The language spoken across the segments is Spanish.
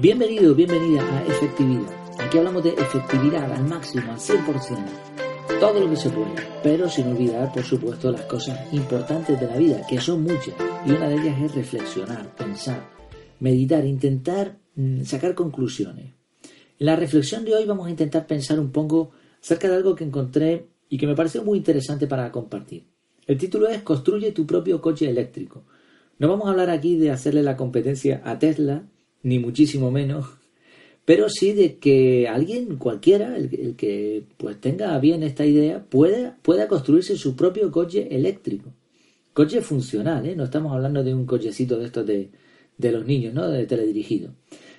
Bienvenido, bienvenida a Efectividad. Aquí hablamos de efectividad al máximo, al 100%. Todo lo que se puede, pero sin olvidar, por supuesto, las cosas importantes de la vida, que son muchas. Y una de ellas es reflexionar, pensar, meditar, intentar mm, sacar conclusiones. En la reflexión de hoy vamos a intentar pensar un poco acerca de algo que encontré y que me pareció muy interesante para compartir. El título es Construye tu propio coche eléctrico. No vamos a hablar aquí de hacerle la competencia a Tesla, ni muchísimo menos, pero sí de que alguien, cualquiera, el, que pues tenga bien esta idea, pueda, pueda construirse su propio coche eléctrico. Coche funcional, ¿eh? no estamos hablando de un cochecito de estos de, de los niños, ¿no? De teledirigido.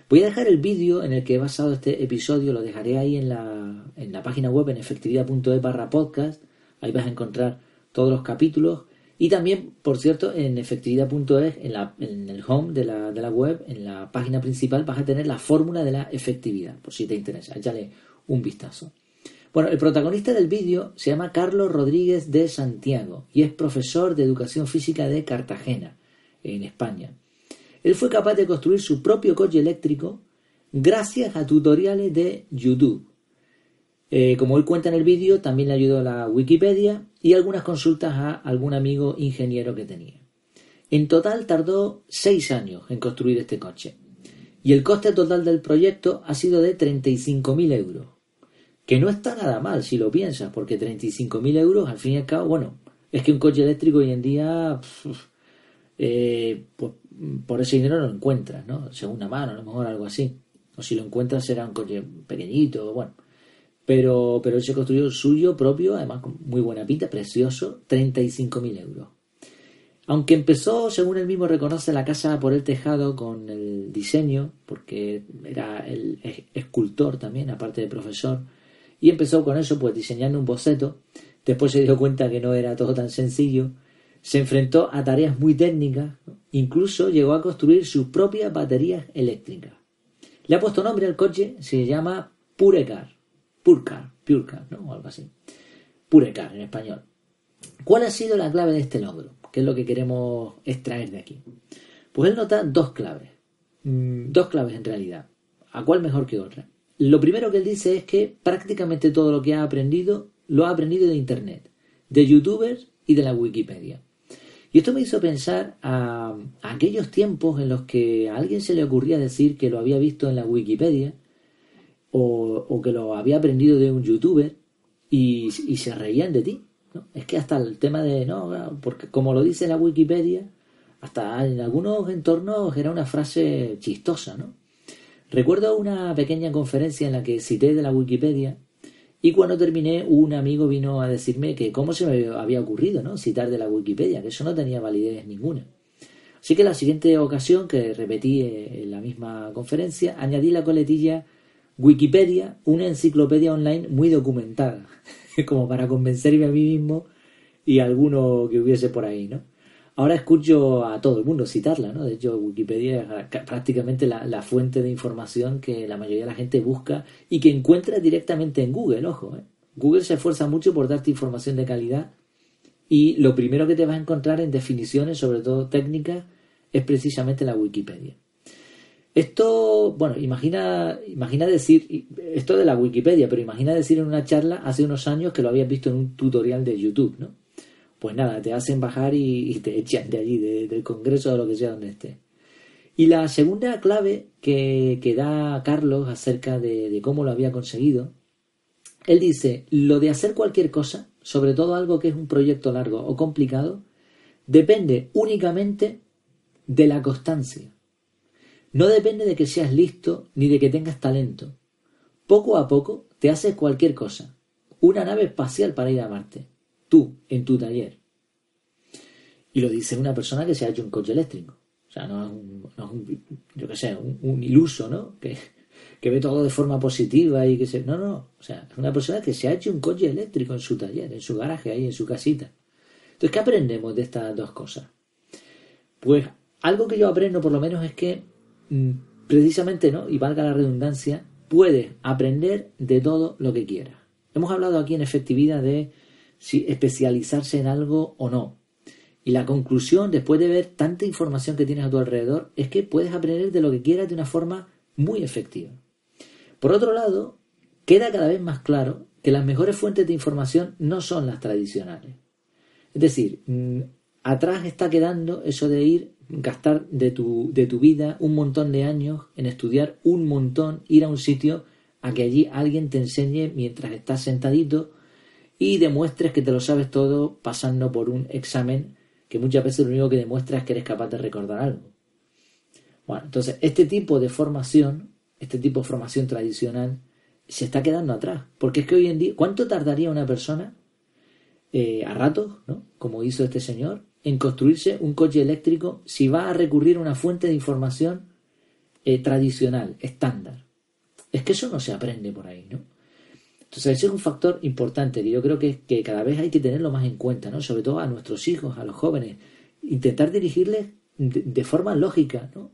Voy a dejar el vídeo en el que he basado este episodio, lo dejaré ahí en la, en la página web en efectividad.e barra podcast. Ahí vas a encontrar todos los capítulos y también, por cierto, en efectividad.es, en, en el home de la, de la web, en la página principal, vas a tener la fórmula de la efectividad, por si te interesa. Échale un vistazo. Bueno, el protagonista del vídeo se llama Carlos Rodríguez de Santiago y es profesor de educación física de Cartagena, en España. Él fue capaz de construir su propio coche eléctrico gracias a tutoriales de YouTube. Eh, como él cuenta en el vídeo, también le ayudó la Wikipedia y algunas consultas a algún amigo ingeniero que tenía. En total tardó seis años en construir este coche. Y el coste total del proyecto ha sido de 35.000 euros. Que no está nada mal si lo piensas, porque 35.000 euros al fin y al cabo, bueno, es que un coche eléctrico hoy en día, pues por ese dinero lo encuentras, ¿no? Segunda mano, a lo mejor algo así. O si lo encuentras será un coche pequeñito, bueno. Pero, pero él se construyó el suyo propio, además con muy buena pinta, precioso, 35.000 euros. Aunque empezó, según él mismo reconoce, la casa por el tejado con el diseño, porque era el escultor también, aparte de profesor, y empezó con eso, pues diseñando un boceto. Después se dio cuenta que no era todo tan sencillo. Se enfrentó a tareas muy técnicas, incluso llegó a construir sus propias baterías eléctricas. Le ha puesto nombre al coche, se llama Purecar. Purcar, Purecar, ¿no? O algo así. Purecar en español. ¿Cuál ha sido la clave de este logro? ¿Qué es lo que queremos extraer de aquí? Pues él nota dos claves. Mm, dos claves en realidad. ¿A cuál mejor que otra? Lo primero que él dice es que prácticamente todo lo que ha aprendido lo ha aprendido de Internet, de youtubers y de la Wikipedia. Y esto me hizo pensar a, a, aquellos tiempos en los que a alguien se le ocurría decir que lo había visto en la Wikipedia o, que lo había aprendido de un youtuber y, se reían de ti. Es que hasta el tema de, no, porque como lo dice la Wikipedia, hasta en algunos entornos era una frase chistosa, ¿no? Recuerdo una pequeña conferencia en la que cité de la Wikipedia y cuando terminé un amigo vino a decirme que cómo se me había ocurrido, ¿no? Citar de la Wikipedia, que eso no tenía validez ninguna. Así que la siguiente ocasión que repetí en la misma conferencia, añadí la coletilla Wikipedia, una enciclopedia online muy documentada, como para convencerme a mí mismo y a alguno que hubiese por ahí, ¿no? Ahora escucho a todo el mundo citarla, ¿no? De hecho, Wikipedia es prácticamente la, fuente de información que la mayoría de la gente busca y que encuentra directamente en Google, ojo. ¿eh? Google se esfuerza mucho por darte información de calidad y lo primero que te vas a encontrar en definiciones, sobre todo técnicas, es precisamente la Wikipedia. Esto, bueno, imagina, imagina decir, esto de la Wikipedia, pero imagina decir en una charla hace unos años que lo habías visto en un tutorial de YouTube, ¿no? Pues nada, te hacen bajar y, te echan de allí, del Congreso o lo que sea donde esté. Y la segunda clave que, que da Carlos acerca de, de cómo lo había conseguido, él dice, lo de hacer cualquier cosa, sobre todo algo que es un proyecto largo o complicado, depende únicamente de la constancia. No depende de que seas listo ni de que tengas talento. Poco a poco te haces cualquier cosa. Una nave espacial para ir a Marte. Tú, en tu taller. Y lo dice una persona que se ha hecho un coche eléctrico. O sea, no es un, yo qué sé, un, iluso, ¿no? Que, que, ve todo de forma positiva y que se... No, no, o sea, es una persona que se ha hecho un coche eléctrico en su taller, en su garaje, ahí en su casita. Entonces, ¿qué aprendemos de estas dos cosas? Pues algo que yo aprendo por lo menos es que precisamente, ¿no? Y valga la redundancia, puedes aprender de todo lo que quieras. Hemos hablado aquí en efectividad de si especializarse en algo o no. Y la conclusión, después de ver tanta información que tienes a tu alrededor, es que puedes aprender de lo que quieras de una forma muy efectiva. Por otro lado, queda cada vez más claro que las mejores fuentes de información no son las tradicionales. Es decir, mm, atrás está quedando eso de ir, gastar de tu, de tu vida un montón de años en estudiar un montón, ir a un sitio a que allí alguien te enseñe mientras estás sentadito y demuestres que te lo sabes todo pasando por un examen que muchas veces lo único que demuestra es que eres capaz de recordar algo. Bueno, entonces este tipo de formación, este tipo de formación tradicional, se está quedando atrás. Porque es que hoy en día, ¿cuánto tardaría una persona eh, a ratos, ¿no? como hizo este señor, en construirse un coche eléctrico si va a recurrir a una fuente de información eh, tradicional, estándar? Es que eso no se aprende por ahí, ¿no? Entonces ese es un factor importante que yo creo que, que cada vez hay que tenerlo más en cuenta, ¿no? Sobre todo a nuestros hijos, a los jóvenes. Intentar dirigirles de, forma lógica, ¿no?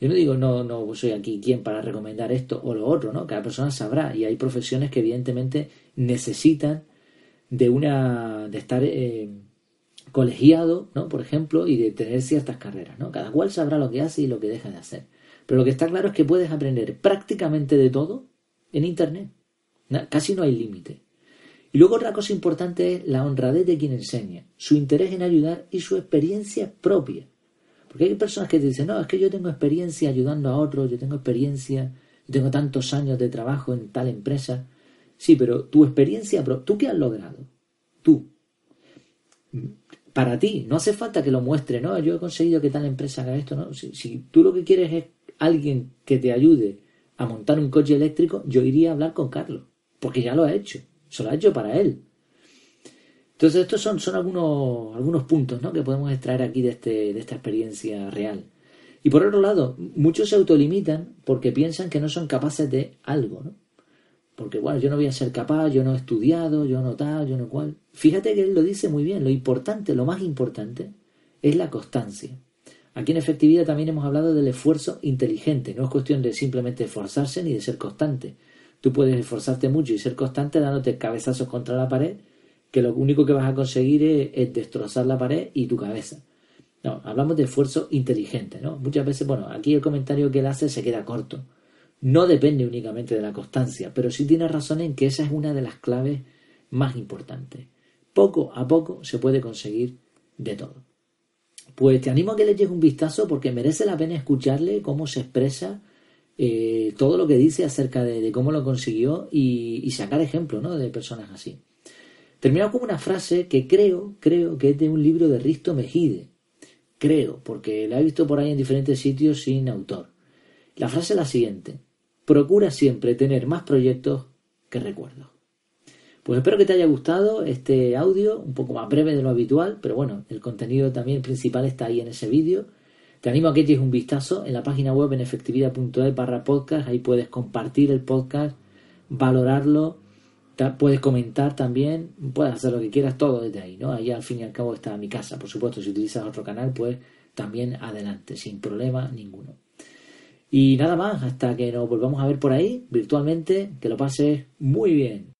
Yo no digo, no, no soy aquí quien para recomendar esto o lo otro, ¿no? Cada persona sabrá y hay profesiones que evidentemente necesitan de una, de estar eh, colegiado, ¿no? Por ejemplo, y de tener ciertas carreras, ¿no? Cada cual sabrá lo que hace y lo que deja de hacer. Pero lo que está claro es que puedes aprender prácticamente de todo en Internet. Casi no hay límite. Y luego otra cosa importante es la honradez de quien enseña, su interés en ayudar y su experiencia propia. Porque hay personas que te dicen, no, es que yo tengo experiencia ayudando a otros, yo tengo experiencia, yo tengo tantos años de trabajo en tal empresa. Sí, pero tu experiencia, ¿tú qué has logrado? Tú. Para ti, no hace falta que lo muestre, no, yo he conseguido que tal empresa haga esto, no. Si, tú lo que quieres es alguien que te ayude a montar un coche eléctrico, yo iría a hablar con Carlos porque ya lo ha hecho, se lo ha hecho para él. Entonces estos son, son algunos, algunos puntos ¿no? que podemos extraer aquí de, este, de esta experiencia real. Y por otro lado, muchos se autolimitan porque piensan que no son capaces de algo, ¿no? Porque, bueno, yo no voy a ser capaz, yo no he estudiado, yo no tal, yo no cual. Fíjate que él lo dice muy bien, lo importante, lo más importante, es la constancia. Aquí en efectividad también hemos hablado del esfuerzo inteligente, no es cuestión de simplemente esforzarse ni de ser constante, Tú puedes esforzarte mucho y ser constante dándote cabezazos contra la pared, que lo único que vas a conseguir es, destrozar la pared y tu cabeza. No, hablamos de esfuerzo inteligente, ¿no? Muchas veces, bueno, aquí el comentario que él hace se queda corto. No depende únicamente de la constancia, pero sí tiene razón en que esa es una de las claves más importantes. Poco a poco se puede conseguir de todo. Pues te animo a que le eches un vistazo porque merece la pena escucharle cómo se expresa eh, todo lo que dice acerca de, cómo lo consiguió y, sacar ejemplos ¿no? de personas así. Termino con una frase que creo, creo que es de un libro de Risto Mejide. Creo, porque la he visto por ahí en diferentes sitios sin autor. La frase es la siguiente. Procura siempre tener más proyectos que recuerdos. Pues espero que te haya gustado este audio, un poco más breve de lo habitual, pero bueno, el contenido también principal está ahí en ese vídeo. Te animo a que eches un vistazo en la página web en efectividad.es barra podcast. Ahí puedes compartir el podcast, valorarlo, puedes comentar también, puedes hacer lo que quieras, todo desde ahí, ¿no? Ahí al fin y al cabo está mi casa. Por supuesto, si utilizas otro canal, pues también adelante, sin problema ninguno. Y nada más, hasta que nos volvamos a ver por ahí virtualmente, que lo pases muy bien.